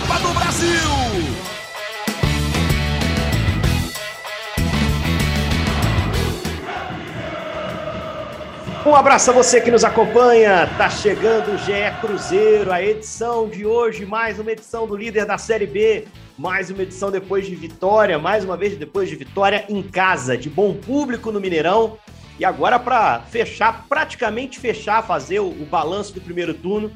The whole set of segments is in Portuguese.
Copa do Brasil. Um abraço a você que nos acompanha. Tá chegando o GE Cruzeiro, a edição de hoje, mais uma edição do líder da Série B, mais uma edição depois de vitória, mais uma vez depois de vitória em casa, de bom público no Mineirão. E agora para fechar, praticamente fechar, fazer o, o balanço do primeiro turno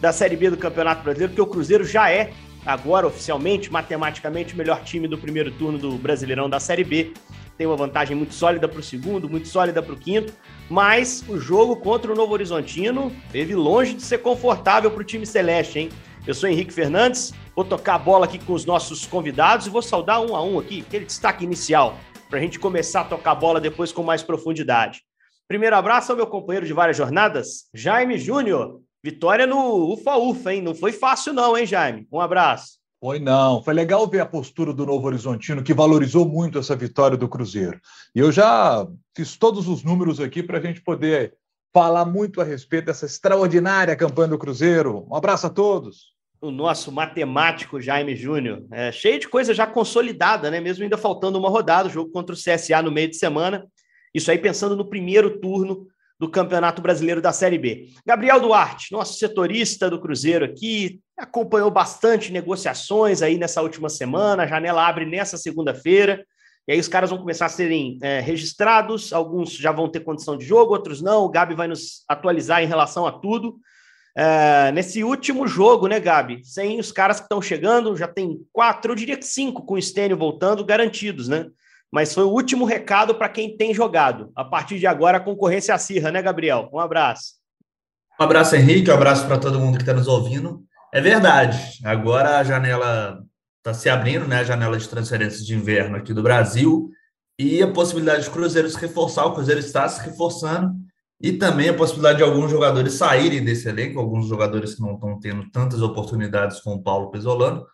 da Série B do Campeonato Brasileiro, porque o Cruzeiro já é agora oficialmente, matematicamente, o melhor time do primeiro turno do Brasileirão da Série B. Tem uma vantagem muito sólida para o segundo, muito sólida para o quinto mas o jogo contra o Novo Horizontino teve longe de ser confortável para o time celeste, hein? Eu sou Henrique Fernandes, vou tocar a bola aqui com os nossos convidados e vou saudar um a um aqui, aquele destaque inicial, para a gente começar a tocar a bola depois com mais profundidade. Primeiro abraço ao meu companheiro de várias jornadas, Jaime Júnior. Vitória no Ufa-Ufa, hein? Não foi fácil não, hein, Jaime? Um abraço. Foi não. Foi legal ver a postura do Novo Horizontino, que valorizou muito essa vitória do Cruzeiro. E eu já fiz todos os números aqui para a gente poder falar muito a respeito dessa extraordinária campanha do Cruzeiro. Um abraço a todos. O nosso matemático Jaime Júnior, é, cheio de coisa já consolidada, né? Mesmo ainda faltando uma rodada, o jogo contra o CSA no meio de semana. Isso aí pensando no primeiro turno do Campeonato Brasileiro da Série B. Gabriel Duarte, nosso setorista do Cruzeiro aqui, acompanhou bastante negociações aí nessa última semana, a janela abre nessa segunda-feira, e aí os caras vão começar a serem é, registrados, alguns já vão ter condição de jogo, outros não, o Gabi vai nos atualizar em relação a tudo. É, nesse último jogo, né, Gabi? Sem os caras que estão chegando, já tem quatro, eu diria que cinco com o Stênio voltando, garantidos, né? Mas foi o último recado para quem tem jogado. A partir de agora, a concorrência acirra, né, Gabriel? Um abraço. Um abraço, Henrique, um abraço para todo mundo que está nos ouvindo. É verdade, agora a janela está se abrindo, né, a janela de transferências de inverno aqui do Brasil, e a possibilidade de Cruzeiro se reforçar, o Cruzeiro está se reforçando, e também a possibilidade de alguns jogadores saírem desse elenco, alguns jogadores que não estão tendo tantas oportunidades com o Paulo Pesolano.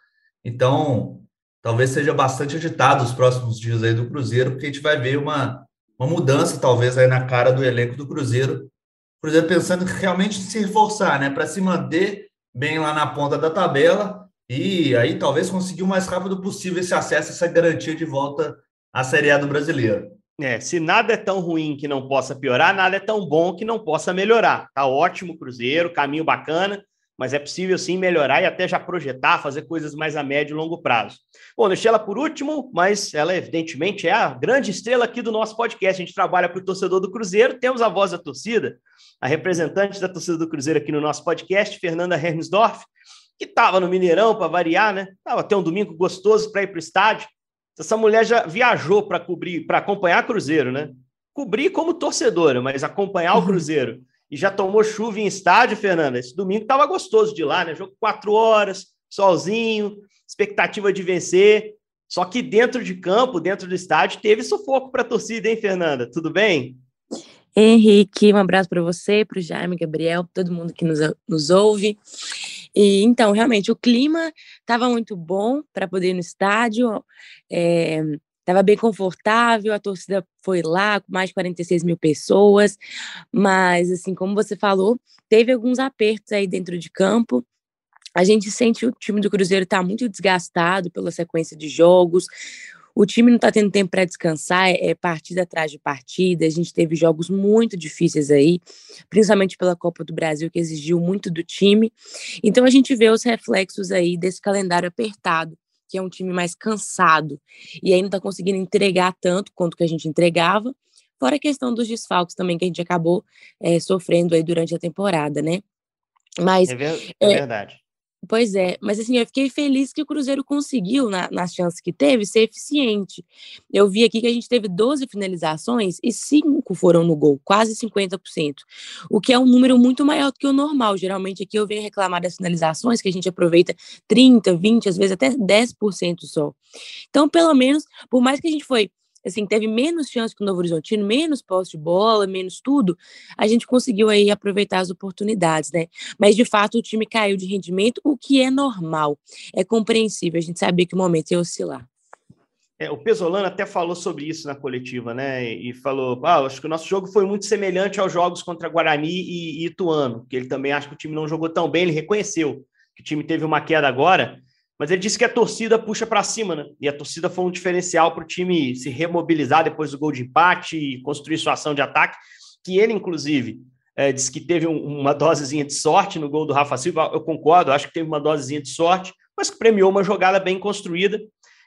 Então, talvez seja bastante agitado os próximos dias aí do Cruzeiro, porque a gente vai ver uma, uma mudança, talvez, aí na cara do elenco do Cruzeiro. O Cruzeiro pensando realmente em se reforçar, né? Para se manter bem lá na ponta da tabela e aí talvez conseguir o mais rápido possível esse acesso, essa garantia de volta à Série A do Brasileiro. É, se nada é tão ruim que não possa piorar, nada é tão bom que não possa melhorar. Tá ótimo Cruzeiro, caminho bacana mas é possível sim melhorar e até já projetar, fazer coisas mais a médio e longo prazo. Bom, deixei ela por último, mas ela evidentemente é a grande estrela aqui do nosso podcast. A gente trabalha para o torcedor do Cruzeiro, temos a voz da torcida, a representante da torcida do Cruzeiro aqui no nosso podcast, Fernanda Hermsdorf, que estava no Mineirão para variar, né? Estava até um domingo gostoso para ir para o estádio. Essa mulher já viajou para cobrir, para acompanhar Cruzeiro, né? Cobrir como torcedora, mas acompanhar o uhum. Cruzeiro e já tomou chuva em estádio, Fernanda. Esse domingo estava gostoso de lá, né? Jogo quatro horas, solzinho, expectativa de vencer. Só que dentro de campo, dentro do estádio, teve sufoco para a torcida, hein, Fernanda? Tudo bem? Henrique, um abraço para você, para o Jaime, Gabriel, todo mundo que nos, nos ouve. E então, realmente, o clima estava muito bom para poder ir no estádio. É, estava bem confortável, a torcida foi lá com mais de 46 mil pessoas, mas, assim, como você falou, teve alguns apertos aí dentro de campo. A gente sente o time do Cruzeiro está muito desgastado pela sequência de jogos. O time não está tendo tempo para descansar, é, é partida atrás de partida. A gente teve jogos muito difíceis aí, principalmente pela Copa do Brasil, que exigiu muito do time. Então a gente vê os reflexos aí desse calendário apertado que é um time mais cansado e aí não está conseguindo entregar tanto quanto que a gente entregava. Fora a questão dos desfalques também que a gente acabou é, sofrendo aí durante a temporada, né? Mas é, ver, é, é verdade. Pois é, mas assim, eu fiquei feliz que o Cruzeiro conseguiu, na, nas chances que teve, ser eficiente. Eu vi aqui que a gente teve 12 finalizações e 5 foram no gol, quase 50%, o que é um número muito maior do que o normal. Geralmente aqui eu venho reclamar das finalizações, que a gente aproveita 30, 20, às vezes até 10% só. Então, pelo menos, por mais que a gente foi assim, teve menos chance que o Novo Horizontino, menos posse de bola, menos tudo, a gente conseguiu aí aproveitar as oportunidades, né? Mas de fato o time caiu de rendimento, o que é normal, é compreensível, a gente sabia que o momento ia oscilar. É, o Pesolano até falou sobre isso na coletiva, né? E falou: ah, acho que o nosso jogo foi muito semelhante aos jogos contra Guarani e, e Ituano, que ele também acha que o time não jogou tão bem, ele reconheceu que o time teve uma queda agora, mas ele disse que a torcida puxa para cima, né? E a torcida foi um diferencial para o time se remobilizar depois do gol de empate e construir sua ação de ataque. Que ele, inclusive, é, disse que teve um, uma dosezinha de sorte no gol do Rafa Silva. Eu concordo, acho que teve uma dosezinha de sorte, mas que premiou uma jogada bem construída.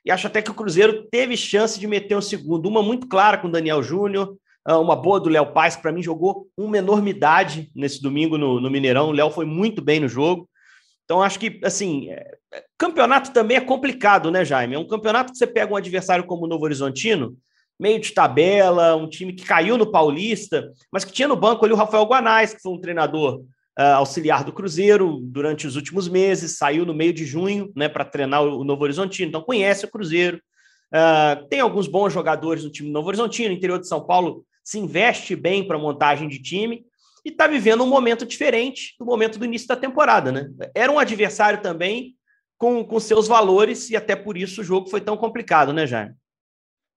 E acho até que o Cruzeiro teve chance de meter um segundo. Uma muito clara com o Daniel Júnior, ah, uma boa do Léo Paz, para mim jogou uma enormidade nesse domingo no, no Mineirão. O Léo foi muito bem no jogo. Então, acho que, assim, é, campeonato também é complicado, né, Jaime? É um campeonato que você pega um adversário como o Novo Horizontino, meio de tabela, um time que caiu no Paulista, mas que tinha no banco ali o Rafael Guanais, que foi um treinador uh, auxiliar do Cruzeiro durante os últimos meses, saiu no meio de junho, né, para treinar o Novo Horizontino, então conhece o Cruzeiro. Uh, tem alguns bons jogadores no time do Novo Horizontino, interior de São Paulo se investe bem para montagem de time, e está vivendo um momento diferente do momento do início da temporada, né? Era um adversário também com, com seus valores e até por isso o jogo foi tão complicado, né, Jaime?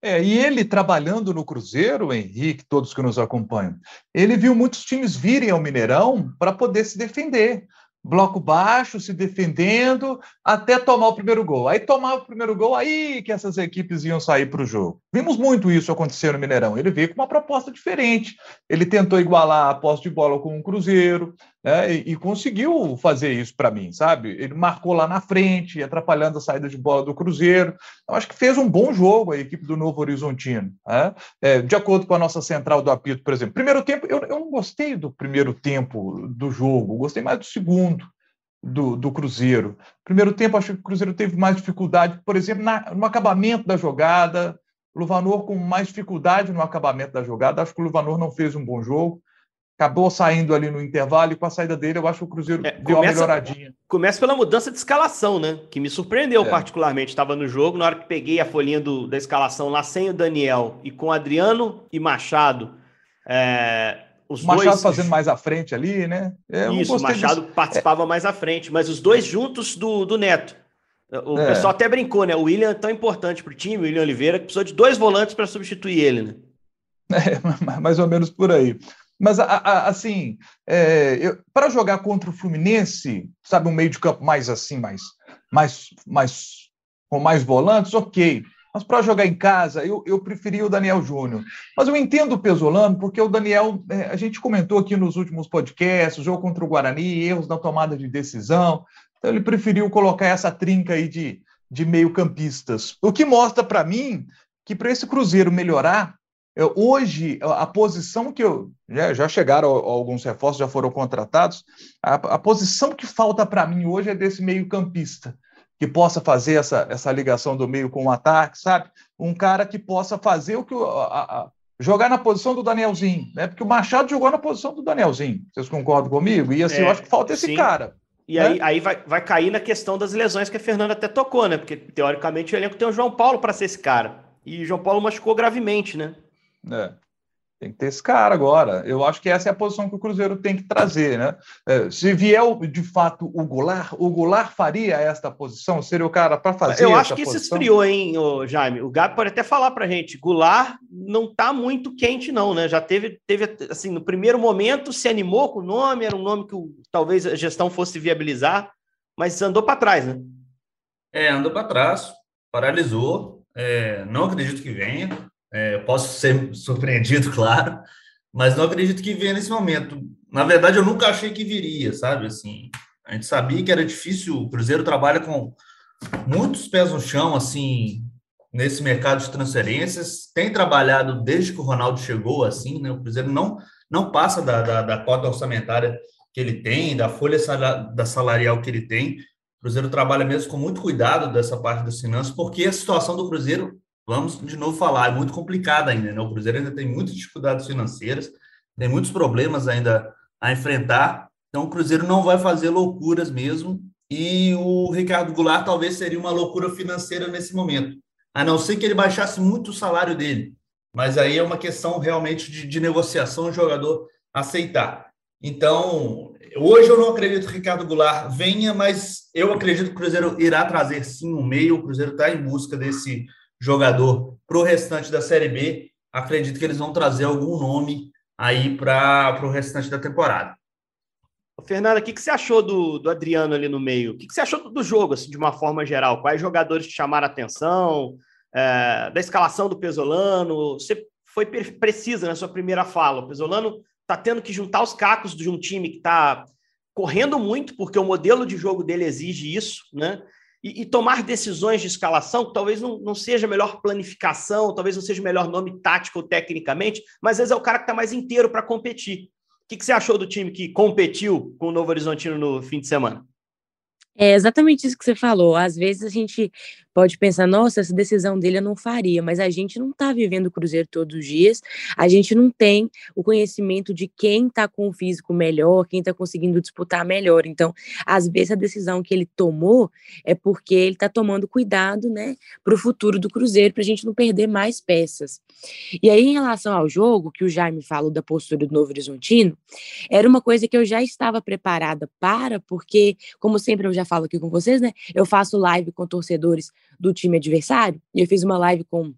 É, e ele trabalhando no Cruzeiro, Henrique, todos que nos acompanham, ele viu muitos times virem ao Mineirão para poder se defender bloco baixo, se defendendo, até tomar o primeiro gol. Aí tomava o primeiro gol, aí que essas equipes iam sair para o jogo. Vimos muito isso acontecer no Mineirão. Ele veio com uma proposta diferente. Ele tentou igualar a posse de bola com o Cruzeiro, né, e, e, conseguiu fazer isso para mim, sabe? Ele marcou lá na frente, atrapalhando a saída de bola do Cruzeiro. Eu acho que fez um bom jogo a equipe do Novo Horizontino. Né? É, de acordo com a nossa central do apito, por exemplo. Primeiro tempo, eu, eu não gostei do primeiro tempo do jogo, gostei mais do segundo. Do, do, Cruzeiro. Primeiro tempo, acho que o Cruzeiro teve mais dificuldade, por exemplo, na, no acabamento da jogada. Luvanor com mais dificuldade no acabamento da jogada. Acho que o Luvanor não fez um bom jogo acabou saindo ali no intervalo e com a saída dele eu acho que o Cruzeiro é, deu começa, uma melhoradinha. Começa pela mudança de escalação, né? Que me surpreendeu é. particularmente. Estava no jogo, na hora que peguei a folhinha do, da escalação lá sem o Daniel e com Adriano e Machado. É, os o Machado dois... fazendo mais à frente ali, né? É, Isso, o Machado disso. participava mais à frente, mas os dois juntos do, do Neto. O é. pessoal até brincou, né? O William é tão importante para o time, o William Oliveira, que precisou de dois volantes para substituir ele, né? É, mais ou menos por aí. Mas, assim, é, para jogar contra o Fluminense, sabe, um meio de campo mais assim, mais, mais, mais com mais volantes, ok. Mas para jogar em casa, eu, eu preferia o Daniel Júnior. Mas eu entendo o Pesolano, porque o Daniel, é, a gente comentou aqui nos últimos podcasts, o jogo contra o Guarani, erros na tomada de decisão. Então ele preferiu colocar essa trinca aí de, de meio-campistas. O que mostra para mim que para esse Cruzeiro melhorar, Hoje, a posição que eu. Já, já chegaram alguns reforços, já foram contratados. A, a posição que falta para mim hoje é desse meio-campista, que possa fazer essa, essa ligação do meio com o ataque, sabe? Um cara que possa fazer o que. A, a, jogar na posição do Danielzinho, né? Porque o Machado jogou na posição do Danielzinho. Vocês concordam comigo? E assim, é, eu acho que falta esse sim. cara. E aí, aí vai, vai cair na questão das lesões que a Fernanda até tocou, né? Porque, teoricamente, o elenco tem o João Paulo para ser esse cara. E o João Paulo machucou gravemente, né? É. Tem que ter esse cara agora. Eu acho que essa é a posição que o Cruzeiro tem que trazer, né? É, se vier de fato o Goulart, o Goulart faria esta posição? Seria o cara para fazer Eu acho que posição? isso esfriou, hein, Jaime? O Gabi pode até falar para gente. Goulart não está muito quente, não, né? Já teve, teve, assim, no primeiro momento se animou com o nome, era um nome que talvez a gestão fosse viabilizar, mas andou para trás, né? É, andou para trás, paralisou. É, não acredito que venha. É, posso ser surpreendido, claro, mas não acredito que venha nesse momento. Na verdade, eu nunca achei que viria, sabe? Assim, a gente sabia que era difícil. O Cruzeiro trabalha com muitos pés no chão, assim, nesse mercado de transferências. Tem trabalhado desde que o Ronaldo chegou, assim, né? O Cruzeiro não, não passa da, da, da cota orçamentária que ele tem, da folha da salarial que ele tem. O Cruzeiro trabalha mesmo com muito cuidado dessa parte das finanças, porque a situação do Cruzeiro, vamos de novo falar, é muito complicada ainda. Né? O Cruzeiro ainda tem muitas dificuldades financeiras, tem muitos problemas ainda a enfrentar. Então, o Cruzeiro não vai fazer loucuras mesmo. E o Ricardo Goulart talvez seria uma loucura financeira nesse momento, a não ser que ele baixasse muito o salário dele. Mas aí é uma questão realmente de, de negociação, o jogador aceitar. Então, hoje eu não acredito que o Ricardo Goulart venha, mas eu acredito que o Cruzeiro irá trazer sim um meio. O Cruzeiro está em busca desse jogador para o restante da Série B. Acredito que eles vão trazer algum nome aí para o restante da temporada. Fernanda, o que, que você achou do, do Adriano ali no meio? O que, que você achou do jogo, assim, de uma forma geral? Quais jogadores te chamaram a atenção? É, da escalação do Pesolano? Você foi precisa na sua primeira fala. O Pesolano está tendo que juntar os cacos de um time que está correndo muito, porque o modelo de jogo dele exige isso, né? E, e, tomar decisões de escalação, que talvez não, não seja melhor planificação, talvez não seja melhor nome tático ou tecnicamente, mas às vezes é o cara que está mais inteiro para competir. O que, que você achou do time que competiu com o Novo Horizontino no fim de semana? É exatamente isso que você falou. Às vezes a gente pode pensar, nossa, essa decisão dele eu não faria, mas a gente não está vivendo o Cruzeiro todos os dias, a gente não tem o conhecimento de quem está com o físico melhor, quem está conseguindo disputar melhor. Então, às vezes a decisão que ele tomou é porque ele está tomando cuidado, né, para o futuro do Cruzeiro, para a gente não perder mais peças. E aí, em relação ao jogo, que o Jaime falou da postura do Novo Horizontino, era uma coisa que eu já estava preparada para, porque, como sempre eu já falo aqui com vocês, né, eu faço live com torcedores do time adversário, e eu fiz uma live com,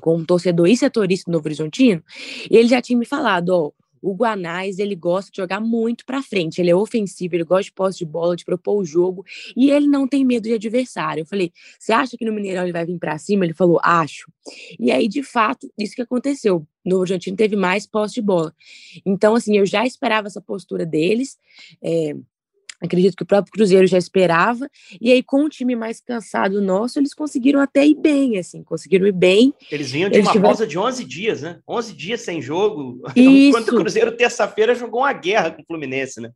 com um torcedor e setorista do Novo Horizontino, e ele já tinha me falado, ó, o Guanais, ele gosta de jogar muito para frente, ele é ofensivo, ele gosta de posse de bola, de propor o jogo, e ele não tem medo de adversário. Eu falei, você acha que no Mineirão ele vai vir para cima? Ele falou, acho. E aí, de fato, isso que aconteceu. O Novo Horizontino teve mais posse de bola. Então, assim, eu já esperava essa postura deles, é, Acredito que o próprio Cruzeiro já esperava. E aí, com o time mais cansado nosso, eles conseguiram até ir bem, assim, conseguiram ir bem. Eles vinham de eles uma tiveram... pausa de 11 dias, né? 11 dias sem jogo. Isso. Enquanto o Cruzeiro, terça-feira, jogou uma guerra com o Fluminense, né?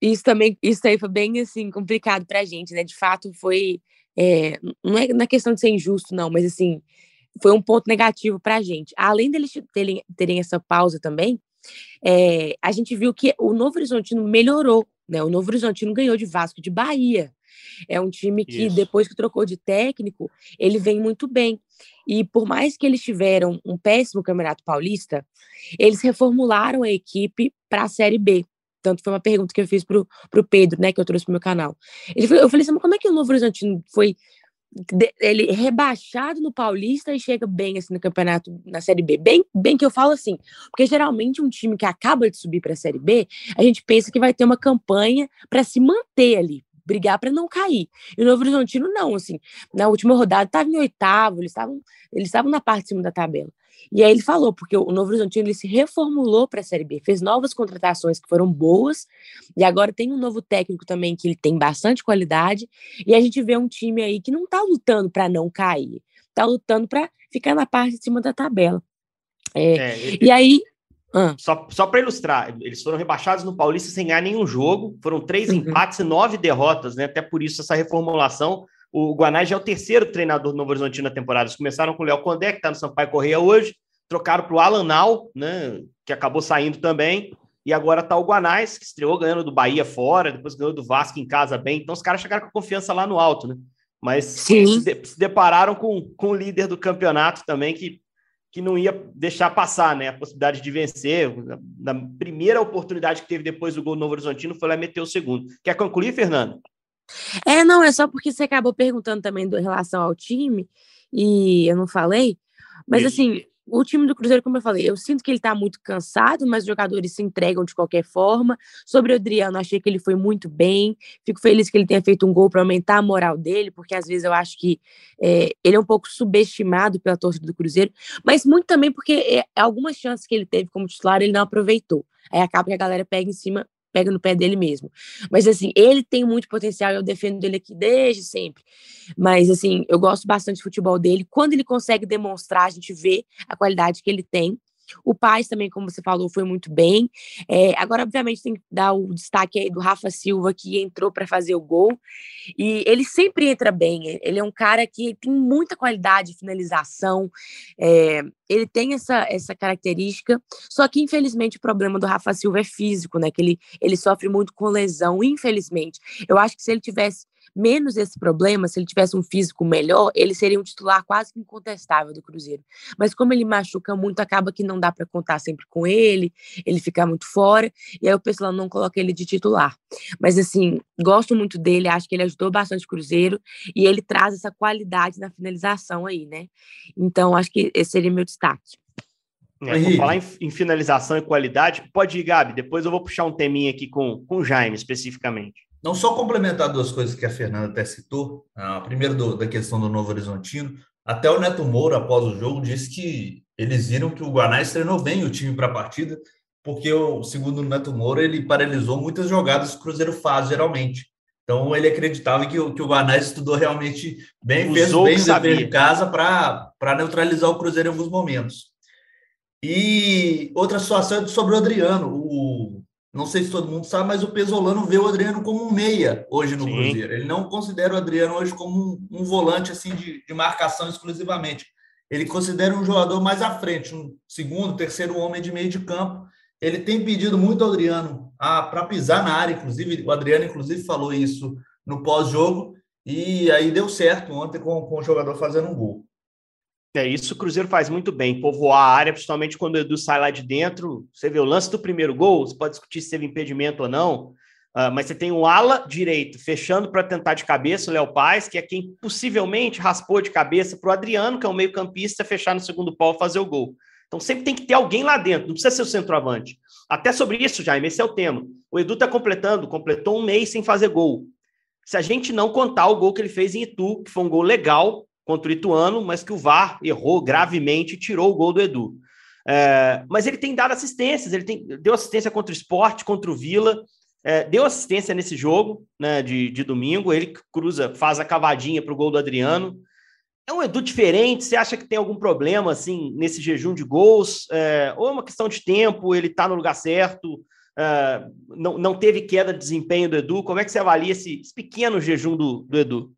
Isso também, isso aí foi bem, assim, complicado pra gente, né? De fato, foi... É, não é na é questão de ser injusto, não, mas, assim, foi um ponto negativo pra gente. Além deles terem, terem essa pausa também, é, a gente viu que o Novo Horizontino melhorou né? O Novo Horizontino ganhou de Vasco de Bahia. É um time que, Isso. depois que trocou de técnico, ele vem muito bem. E por mais que eles tiveram um péssimo Campeonato Paulista, eles reformularam a equipe para a Série B. Tanto foi uma pergunta que eu fiz para o Pedro, né, que eu trouxe para o meu canal. Ele, eu falei assim, como é que o Novo Horizontino foi ele rebaixado no Paulista e chega bem assim no campeonato na Série B. Bem, bem que eu falo assim, porque geralmente um time que acaba de subir para a Série B, a gente pensa que vai ter uma campanha para se manter ali, brigar para não cair. E o Novo Horizontino não, assim, na última rodada estava em oitavo, eles estavam eles estavam na parte de cima da tabela. E aí ele falou, porque o Novo Horizontino ele se reformulou para a Série B, fez novas contratações que foram boas, e agora tem um novo técnico também que ele tem bastante qualidade, e a gente vê um time aí que não está lutando para não cair, está lutando para ficar na parte de cima da tabela. É, é, e aí. Ah. Só, só para ilustrar, eles foram rebaixados no Paulista sem ganhar nenhum jogo, foram três uhum. empates e nove derrotas, né? Até por isso essa reformulação o Guanais já é o terceiro treinador do Novo Horizontino na temporada. Eles começaram com o Léo Condé, que está no Sampaio Correia hoje, trocaram para o Alan Nau, né, que acabou saindo também, e agora está o Guanais, que estreou ganhando do Bahia fora, depois ganhou do Vasco em casa bem. Então os caras chegaram com confiança lá no alto, né? Mas se, de, se, depararam com, com o líder do campeonato também, que, que não ia deixar passar né, a possibilidade de vencer. Na primeira oportunidade que teve depois do gol do Novo Horizontino, foi lá meteu o segundo. Quer concluir, Fernando? É, não, é só porque você acabou perguntando também em relação ao time, e eu não falei, mas Isso. assim, o time do Cruzeiro, como eu falei, eu sinto que ele tá muito cansado, mas os jogadores se entregam de qualquer forma. Sobre o Adriano, achei que ele foi muito bem. Fico feliz que ele tenha feito um gol para aumentar a moral dele, porque às vezes eu acho que é, ele é um pouco subestimado pela torcida do Cruzeiro, mas muito também porque é, algumas chances que ele teve como titular ele não aproveitou. Aí acaba que a galera pega em cima pega no pé dele mesmo. Mas assim, ele tem muito potencial, eu defendo ele aqui desde sempre. Mas assim, eu gosto bastante do futebol dele. Quando ele consegue demonstrar, a gente vê a qualidade que ele tem. O Paz também, como você falou, foi muito bem. É, agora, obviamente, tem que dar o destaque aí do Rafa Silva, que entrou para fazer o gol. E ele sempre entra bem. Ele é um cara que tem muita qualidade de finalização. É, ele tem essa, essa característica, só que infelizmente o problema do Rafa Silva é físico, né? Que ele, ele sofre muito com lesão, infelizmente. Eu acho que se ele tivesse menos esse problema, se ele tivesse um físico melhor, ele seria um titular quase que incontestável do Cruzeiro. Mas como ele machuca muito, acaba que não dá para contar sempre com ele, ele fica muito fora, e aí o pessoal não coloca ele de titular. Mas assim, gosto muito dele, acho que ele ajudou bastante o Cruzeiro e ele traz essa qualidade na finalização aí, né? Então, acho que esse seria meu destaque. É, falar em, em, finalização e qualidade, pode ir, Gabi, depois eu vou puxar um teminha aqui com, com o Jaime especificamente. Não só complementar duas coisas que a Fernanda até citou. Ah, primeiro, do, da questão do Novo Horizontino. Até o Neto Moura, após o jogo, disse que eles viram que o Guanais treinou bem o time para a partida, porque, o, segundo o Neto Moura, ele paralisou muitas jogadas que o Cruzeiro faz, geralmente. Então, ele acreditava que, que o Guanais estudou realmente bem, Usou fez bem o dever de casa para neutralizar o Cruzeiro em alguns momentos. E outra situação é sobre o Adriano. O, não sei se todo mundo sabe, mas o Pesolano vê o Adriano como um meia hoje no Sim. Cruzeiro. Ele não considera o Adriano hoje como um, um volante assim de, de, marcação exclusivamente. Ele considera um jogador mais à frente, um segundo, terceiro homem de meio de campo. Ele tem pedido muito ao Adriano para pisar na área, inclusive o Adriano inclusive falou isso no pós-jogo e aí deu certo ontem com, com o jogador fazendo um gol. É isso, o Cruzeiro faz muito bem, povoar a área, principalmente quando o Edu sai lá de dentro. Você vê o lance do primeiro gol, você pode discutir se teve impedimento ou não, uh, mas você tem o ala direito fechando para tentar de cabeça o Léo Paz, que é quem possivelmente raspou de cabeça para o Adriano, que é o meio-campista, fechar no segundo pau e fazer o gol. Então sempre tem que ter alguém lá dentro, não precisa ser o centroavante. Até sobre isso, Jaime, esse é o tema. O Edu está completando, completou um mês sem fazer gol. Se a gente não contar o gol que ele fez em Itu, que foi um gol legal, contra o Ituano, mas que o VAR errou gravemente e tirou o gol do Edu. É, mas ele tem dado assistências, ele tem, deu assistência contra o esporte, contra o Vila, é, deu assistência nesse jogo né, de, de domingo. Ele cruza, faz a cavadinha para o gol do Adriano. É um Edu diferente? Você acha que tem algum problema assim nesse jejum de gols? É, ou é uma questão de tempo? Ele está no lugar certo? É, não, não teve queda de desempenho do Edu? Como é que você avalia esse, esse pequeno jejum do, do Edu?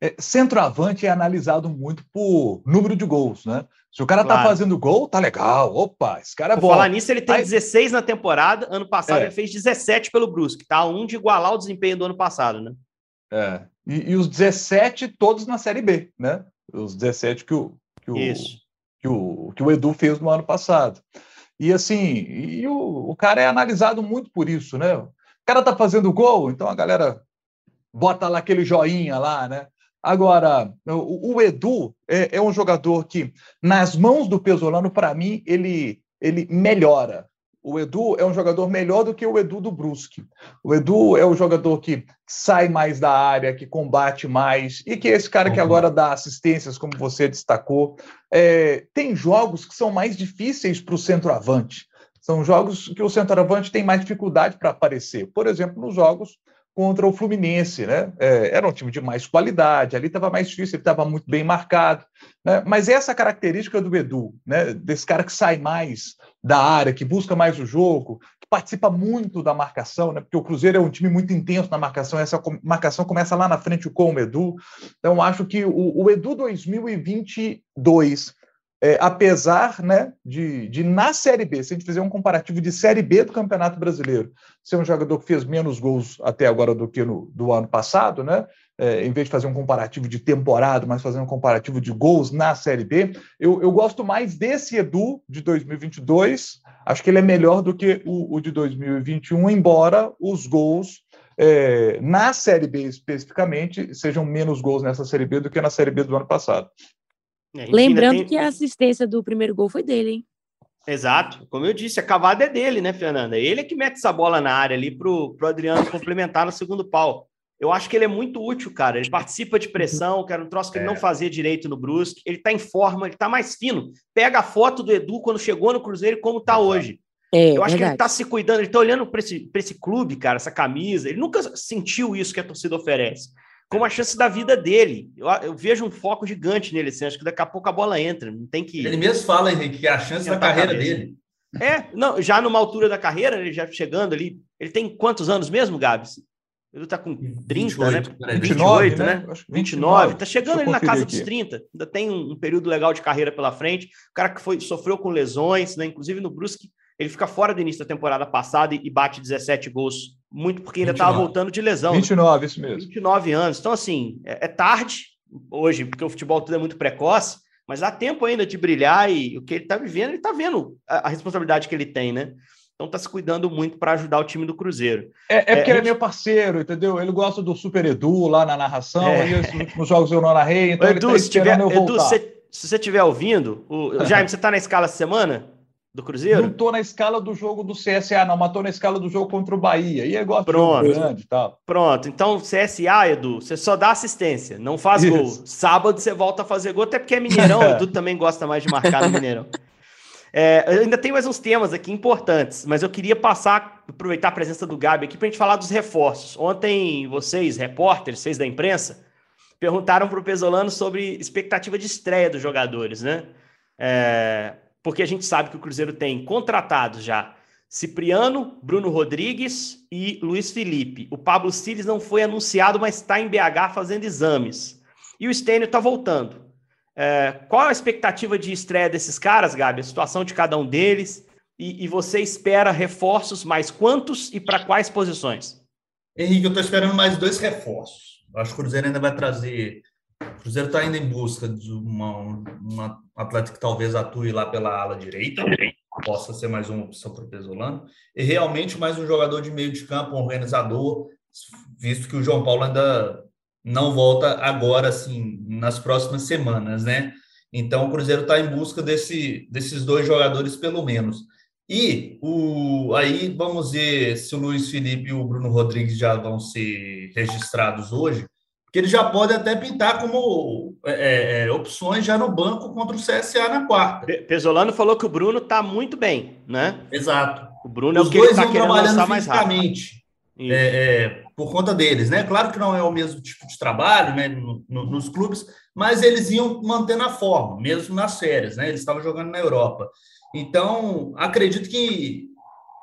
É, centroavante é analisado muito por número de gols, né? Se o cara tá claro. tá fazendo gol, tá legal. Opa, esse cara é bom. falar nisso, ele tem Aí... 16 na temporada. Ano passado é. ele fez 17 pelo Brusque, tá? Um de igualar o desempenho do ano passado, né? É. E, e os 17 todos na Série B, né? Os 17 que o, que o. Que o, que o Edu fez no ano passado. E assim, e o, o cara é analisado muito por isso, né? O cara tá fazendo gol, então a galera bota lá aquele joinha lá, né? Agora, o, o Edu é, é, um jogador que, nas mãos do Pesolano, para mim, ele, ele melhora. O Edu é um jogador melhor do que o Edu do Brusque. O Edu é o jogador que sai mais da área, que combate mais, e que é esse cara que uhum. agora dá assistências, como você destacou. É, tem jogos que são mais difíceis para o centroavante. São jogos que o centroavante tem mais dificuldade para aparecer. Por exemplo, nos jogos contra o Fluminense, né? É, era um time de mais qualidade, ali estava mais difícil, ele estava muito bem marcado, né? Mas essa característica do Edu, né? Desse cara que sai mais da área, que busca mais o jogo, que participa muito da marcação, né? Porque o Cruzeiro é um time muito intenso na marcação, essa marcação começa lá na frente com o Edu. Então, acho que o, o Edu 2022 é, apesar né, de, de, na Série B, se a gente fizer um comparativo de Série B do Campeonato Brasileiro, ser um jogador que fez menos gols até agora do que no do ano passado, né? É, em vez de fazer um comparativo de temporada, mas fazer um comparativo de gols na Série B, eu, eu gosto mais desse Edu de 2022, acho que ele é melhor do que o, o de 2021, embora os gols é, na Série B especificamente sejam menos gols nessa Série B do que na Série B do ano passado. É, Lembrando tem... que a assistência do primeiro gol foi dele, hein? Exato. Como eu disse, a cavada é dele, né, Fernanda? Ele é que mete essa bola na área ali pro, pro Adriano complementar no segundo pau. Eu acho que ele é muito útil, cara. Ele participa de pressão, que era um troço que é. ele não fazia direito no Brusque. Ele tá em forma, ele tá mais fino. Pega a foto do Edu quando chegou no Cruzeiro e como tá hoje. É, eu acho verdade. que ele tá se cuidando, ele tá olhando para esse, esse clube, cara, essa camisa. Ele nunca sentiu isso que a torcida oferece. Como a chance da vida dele. Eu, eu, vejo um foco gigante nele, assim, acho que daqui a pouco a bola entra, não tem que... Ele mesmo fala, Henrique, que é a chance da carreira dele. É, não, já numa altura da carreira, ele já chegando ali, ele tem quantos anos mesmo, Gabs? Ele tá com 30, 28, né? 28, 29, né? né? 29, 29. Tá chegando ali na casa aqui. dos 30. Ainda tem um, um, período legal de carreira pela frente. O cara que foi, sofreu com lesões, né? Inclusive no Brusque, ele fica fora do início da temporada passada e, bate 17 gols. Muito porque ainda estava voltando de lesão. 29, né? isso mesmo. 29 anos. Então, assim, é, é tarde hoje, porque o futebol tudo é muito precoce, mas há tempo ainda de brilhar e o que ele está vivendo, ele está vendo a, a responsabilidade que ele tem, né? Então tá se cuidando muito para ajudar o time do Cruzeiro. É, é porque é, ele é meu parceiro, entendeu? Ele gosta do Super Edu lá na narração, é. nos jogos eu não narrei, então Edu, ele tá se tiver, Edu, se, se você estiver ouvindo, o, Jaime, você tá na escala essa semana? Do Cruzeiro? Não tô na escala do jogo do CSA, não, mas tô na escala do jogo contra o Bahia. E é igual Pronto. grande e tal. Pronto. Então, CSA, Edu, você só dá assistência, não faz Isso. gol. Sábado você volta a fazer gol, até porque é Mineirão, o Edu também gosta mais de marcar no Mineirão. É, ainda tem mais uns temas aqui importantes, mas eu queria passar, aproveitar a presença do Gabi aqui para a gente falar dos reforços. Ontem, vocês, repórteres, vocês da imprensa, perguntaram para o Pesolano sobre expectativa de estreia dos jogadores, né? É, porque a gente sabe que o Cruzeiro tem contratados já Cipriano, Bruno Rodrigues e Luiz Felipe. O Pablo Siles não foi anunciado, mas está em BH fazendo exames. E o Stênio está voltando. É, qual a expectativa de estreia desses caras, Gabi? A situação de cada um deles? E, e você espera reforços mais quantos e para quais posições? Henrique, eu estou esperando mais dois reforços. Eu acho que o Cruzeiro ainda vai trazer. O Cruzeiro está indo em busca de uma, uma atleta que talvez atue lá pela ala direita, possa ser mais uma opção para o Pesolano, e realmente mais um jogador de meio de campo, um organizador, visto que o João Paulo ainda não volta agora, assim, nas próximas semanas, né? Então, o Cruzeiro está em busca desse, desses dois jogadores, pelo menos. E o, aí vamos ver se o Luiz Felipe e o Bruno Rodrigues já vão ser registrados hoje, porque eles já podem até pintar como é, é, é opções já no banco contra o CSA na quarta. Pesolano falou que o Bruno está muito bem, né? Exato. O Bruno Os é o que ele querendo lançar mais rápido. É, é, por conta deles, né? Claro que não é o mesmo tipo de trabalho, né, no, no, nos clubes, mas eles iam mantendo a forma, mesmo nas férias, né? Eles estavam jogando na Europa. Então, acredito que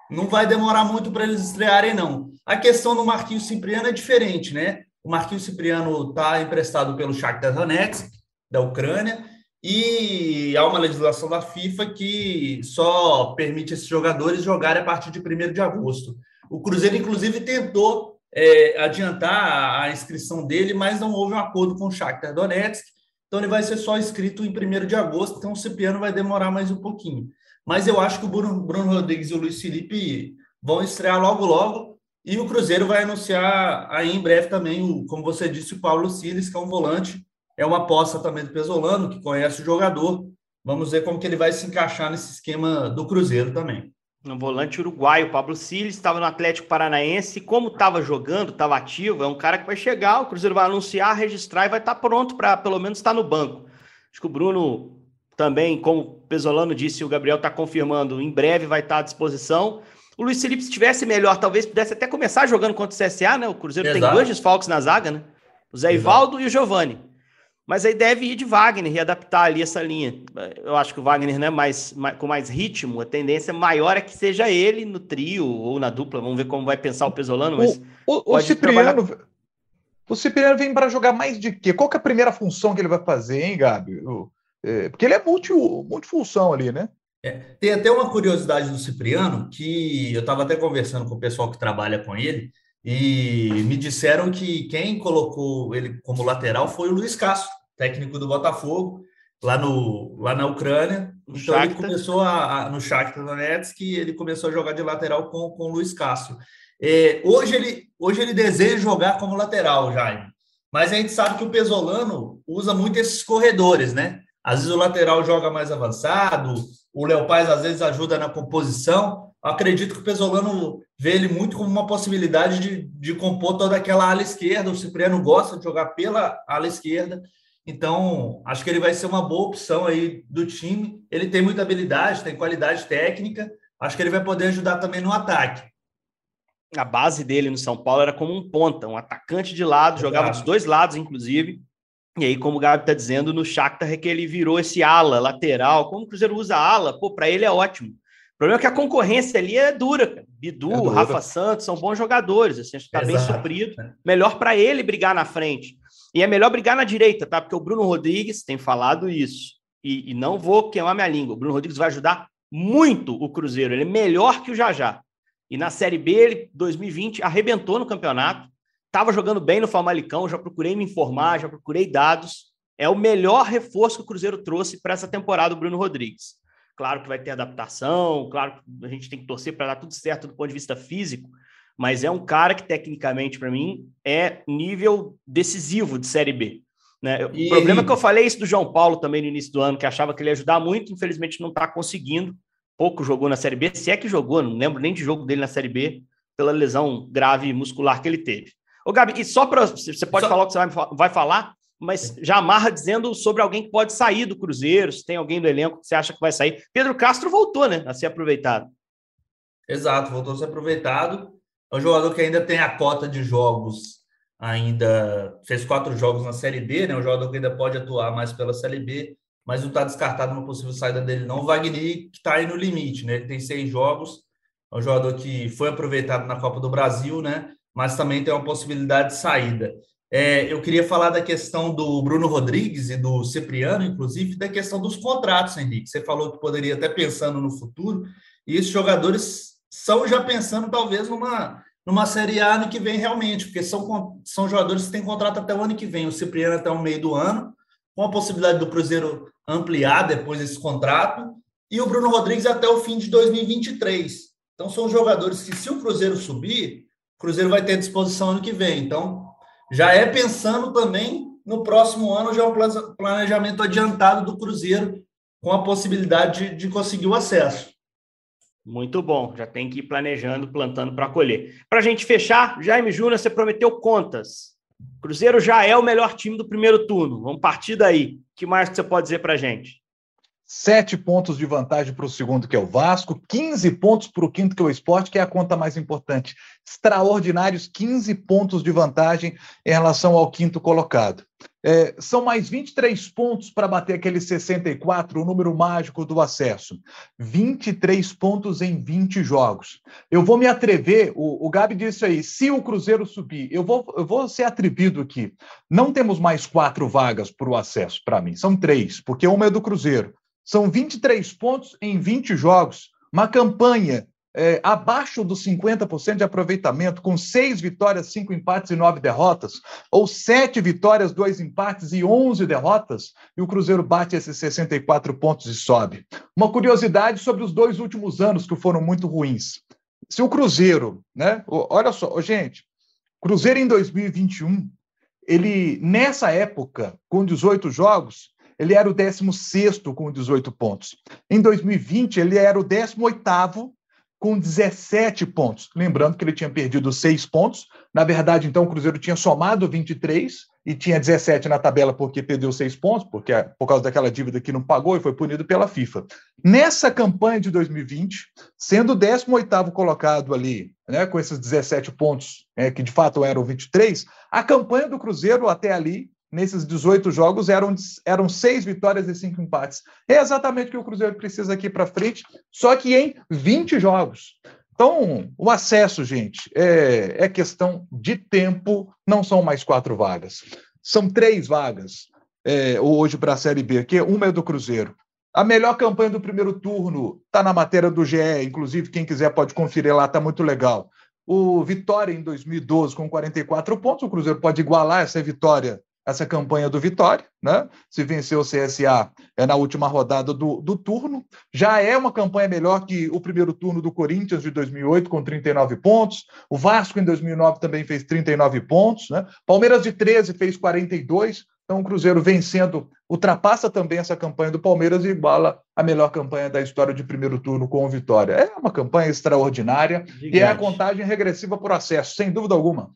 não vai demorar muito para eles estrearem, não. A questão do Marquinhos Cipriano é diferente, né? O Marquinhos Cipriano está emprestado pelo Shakhtar Donetsk, da Ucrânia, e há uma legislação da FIFA que só permite esses jogadores jogarem a partir de 1 de agosto. O Cruzeiro, inclusive, tentou é, adiantar a inscrição dele, mas não houve um acordo com o Shakhtar Donetsk, então ele vai ser só inscrito em 1 de agosto, então o Cipriano vai demorar mais um pouquinho. Mas eu acho que o Bruno, Bruno Rodrigues e o Luiz Felipe vão estrear logo, logo, e o Cruzeiro vai anunciar aí em breve também, o, como você disse, o Paulo Siles, que é um volante, é uma aposta também do Pesolano, que conhece o jogador. Vamos ver como que ele vai se encaixar nesse esquema do Cruzeiro também no volante uruguaio, Pablo Siles, estava no Atlético Paranaense, como estava jogando, estava ativo, é um cara que vai chegar, o Cruzeiro vai anunciar, registrar e vai estar tá pronto para pelo menos estar tá no banco. Acho que o Bruno também, como o Pesolano disse, o Gabriel está confirmando, em breve vai estar tá à disposição. O Luiz Felipe, se estivesse melhor, talvez pudesse até começar jogando contra o CSA, né? O Cruzeiro Exato. tem dois desfalques na zaga, né? O Zé Ivaldo e o Giovani. Mas aí deve ir de Wagner e adaptar ali essa linha. Eu acho que o Wagner, né, mais, mais, com mais ritmo, a tendência maior é que seja ele no trio ou na dupla. Vamos ver como vai pensar o Pesolano. Mas o, o, o Cipriano, trabalhar... o Cipriano vem para jogar mais de quê? Qual que é a primeira função que ele vai fazer, hein, Gabi? É, porque ele é multi, multifunção ali, né? É, tem até uma curiosidade do Cipriano que eu estava até conversando com o pessoal que trabalha com ele e me disseram que quem colocou ele como lateral foi o Luiz Castro técnico do Botafogo, lá, no, lá na Ucrânia. No então Shakhtar. ele começou a, a, no Shakhtar Donetsk, ele começou a jogar de lateral com, com o Luiz Cássio. É, hoje, ele, hoje ele deseja jogar como lateral, Jaime. Mas a gente sabe que o Pesolano usa muito esses corredores, né? Às vezes o lateral joga mais avançado, o Léo Paz às vezes ajuda na composição. acredito que o Pesolano vê ele muito como uma possibilidade de, de compor toda aquela ala esquerda. O Cipriano gosta de jogar pela ala esquerda. Então, acho que ele vai ser uma boa opção aí do time. Ele tem muita habilidade, tem qualidade técnica. Acho que ele vai poder ajudar também no ataque. a base dele no São Paulo era como um ponta, um atacante de lado, jogava dos dois lados, inclusive. E aí, como o Gabi está dizendo, no Shakhtar é que ele virou esse ala lateral. Como o Cruzeiro usa ala, pô, para ele é ótimo. O problema é que a concorrência ali é dura. Cara. Bidu, é Rafa Santos são bons jogadores. Assim, está bem suprido. Melhor para ele brigar na frente. E é melhor brigar na direita, tá? Porque o Bruno Rodrigues tem falado isso. E, e não vou queimar minha língua. O Bruno Rodrigues vai ajudar muito o Cruzeiro. Ele é melhor que o Jajá. E na Série B, ele, 2020, arrebentou no campeonato. Estava jogando bem no Famalicão, já procurei me informar, já procurei dados. É o melhor reforço que o Cruzeiro trouxe para essa temporada, o Bruno Rodrigues. Claro que vai ter adaptação, claro que a gente tem que torcer para dar tudo certo do ponto de vista físico, mas é um cara que, tecnicamente, para mim, é nível decisivo de Série B. Né? E... O problema é que eu falei isso do João Paulo também no início do ano, que achava que ele ia ajudar muito, infelizmente não está conseguindo pouco jogou na Série B, se é que jogou, não lembro nem de jogo dele na Série B, pela lesão grave muscular que ele teve. Ô, Gabi, e só para. Você pode só... falar o que você vai, vai falar, mas já amarra dizendo sobre alguém que pode sair do Cruzeiro, se tem alguém do elenco que você acha que vai sair. Pedro Castro voltou, né? A ser aproveitado. Exato, voltou a ser aproveitado. É um jogador que ainda tem a cota de jogos, ainda fez quatro jogos na Série B, né? Um jogador que ainda pode atuar mais pela Série B mas não está descartado uma possível saída dele, não. O Wagner, que está aí no limite, né? Ele tem seis jogos, é um jogador que foi aproveitado na Copa do Brasil, né? Mas também tem uma possibilidade de saída. É, eu queria falar da questão do Bruno Rodrigues e do Cipriano, inclusive, da questão dos contratos, Henrique. Você falou que poderia até pensando no futuro, e esses jogadores são já pensando talvez numa, numa Série A ano que vem realmente, porque são, são jogadores que têm contrato até o ano que vem, o Cipriano até o meio do ano, com a possibilidade do Cruzeiro ampliar depois esse contrato, e o Bruno Rodrigues até o fim de 2023. Então, são jogadores que, se o Cruzeiro subir, Cruzeiro vai ter disposição ano que vem. Então, já é pensando também no próximo ano, já é um planejamento adiantado do Cruzeiro, com a possibilidade de, de conseguir o acesso. Muito bom, já tem que ir planejando, plantando para colher. Para a gente fechar, Jaime Júnior, você prometeu contas. Cruzeiro já é o melhor time do primeiro turno. Vamos partir daí. O que mais você pode dizer para a gente? Sete pontos de vantagem para o segundo, que é o Vasco, 15 pontos para o quinto, que é o esporte, que é a conta mais importante. Extraordinários 15 pontos de vantagem em relação ao quinto colocado. É, são mais 23 pontos para bater aquele 64, o número mágico do acesso. 23 pontos em 20 jogos. Eu vou me atrever, o, o Gabi disse aí, se o Cruzeiro subir, eu vou, eu vou ser atrevido aqui. Não temos mais quatro vagas para o acesso, para mim, são três, porque uma é do Cruzeiro. São 23 pontos em 20 jogos. Uma campanha é, abaixo dos 50% de aproveitamento, com seis vitórias, cinco empates e nove derrotas, ou sete vitórias, dois empates e 11 derrotas, e o Cruzeiro bate esses 64 pontos e sobe. Uma curiosidade sobre os dois últimos anos que foram muito ruins. Se o Cruzeiro, né? Olha só, gente, Cruzeiro em 2021, ele nessa época, com 18 jogos, ele era o 16 com 18 pontos. Em 2020, ele era o 18 com 17 pontos. Lembrando que ele tinha perdido 6 pontos. Na verdade, então, o Cruzeiro tinha somado 23 e tinha 17 na tabela porque perdeu 6 pontos, porque por causa daquela dívida que não pagou e foi punido pela FIFA. Nessa campanha de 2020, sendo o 18º colocado ali, né, com esses 17 pontos, é, que de fato eram 23, a campanha do Cruzeiro até ali nesses 18 jogos eram, eram seis vitórias e cinco empates. É exatamente o que o Cruzeiro precisa aqui para frente, só que em 20 jogos. Então, o acesso, gente, é, é questão de tempo, não são mais quatro vagas. São três vagas é, hoje para a Série B, que uma é do Cruzeiro. A melhor campanha do primeiro turno está na matéria do GE, inclusive quem quiser pode conferir lá, está muito legal. O Vitória em 2012 com 44 pontos, o Cruzeiro pode igualar essa vitória essa campanha do Vitória, né? Se venceu o CSA é na última rodada do, do turno, já é uma campanha melhor que o primeiro turno do Corinthians de 2008 com 39 pontos. O Vasco em 2009 também fez 39 pontos, né? Palmeiras de 13 fez 42. Então o Cruzeiro vencendo ultrapassa também essa campanha do Palmeiras e iguala a melhor campanha da história de primeiro turno com o Vitória. É uma campanha extraordinária Gigante. e é a contagem regressiva por acesso, sem dúvida alguma.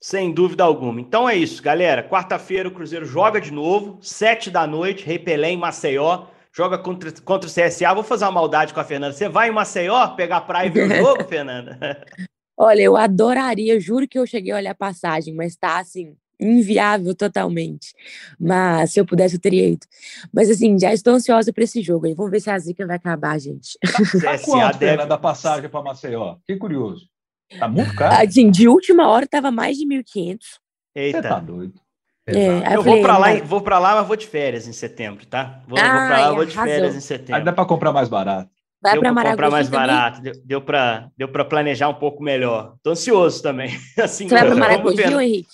Sem dúvida alguma. Então é isso, galera. Quarta-feira o Cruzeiro joga de novo, sete da noite, Rei Pelé em Maceió. Joga contra, contra o CSA. Vou fazer uma maldade com a Fernanda. Você vai em Maceió pegar praia e ver o jogo, Fernanda? Olha, eu adoraria, juro que eu cheguei a olhar a passagem, mas tá assim, inviável totalmente. Mas se eu pudesse, eu teria ido. Mas assim, já estou ansiosa para esse jogo. Aí vamos ver se a zica vai acabar, gente. Tá quanto, deve... da passagem para Maceió? Que curioso. Tá muito caro? Assim, de última hora tava mais de 1.500. Eita. Você tá doido. É, eu vou para lá, vou para lá, mas vou de férias em setembro, tá? Vou, Ai, vou para lá, vou de férias em setembro. Aí dá para comprar mais barato. Vai deu para comprar mais também? barato, deu, deu para deu para planejar um pouco melhor. Tô ansioso também. Assim, Você vai para Maragogi. Henrique?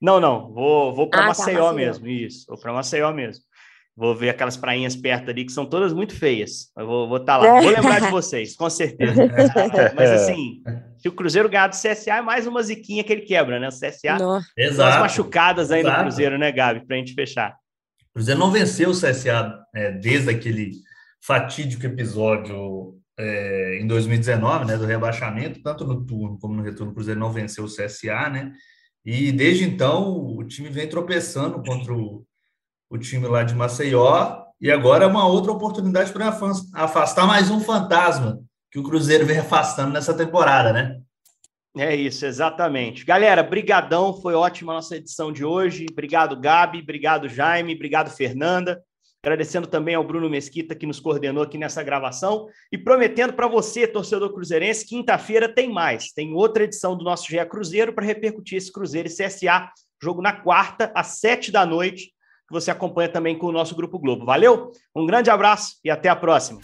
Não, não, vou, vou para Ah, tá, Maceió, Maceió. mesmo, isso. Vou para Maceió mesmo. Vou ver aquelas prainhas perto ali que são todas muito feias. Eu vou estar lá. Vou lembrar de vocês, com certeza. Mas assim, se o Cruzeiro ganhar do CSA, é mais uma ziquinha que ele quebra, né? O CSA Não. são as Exato. machucadas aí no Exato. Cruzeiro, né, Gabi? Pra gente fechar. O Cruzeiro não venceu o CSA é, desde aquele fatídico episódio é, em 2019, né, do rebaixamento, tanto no turno como no retorno, o Cruzeiro não venceu o CSA, né? E desde então o time vem tropeçando contra o, o time lá de Maceió, e agora é uma outra oportunidade para afastar mais um fantasma que o Cruzeiro vem afastando nessa temporada, né? É isso, exatamente. Galera, brigadão, foi ótima a nossa edição de hoje. Obrigado, Gabi, obrigado, Jaime, obrigado, Fernanda. Agradecendo também ao Bruno Mesquita, que nos coordenou aqui nessa gravação. E prometendo para você, torcedor cruzeirense, quinta-feira tem mais. Tem outra edição do nosso GE Cruzeiro para repercutir esse Cruzeiro e CSA. Jogo na quarta, às sete da noite, você acompanha também com o nosso Grupo Globo. Valeu? Um grande abraço e até a próxima.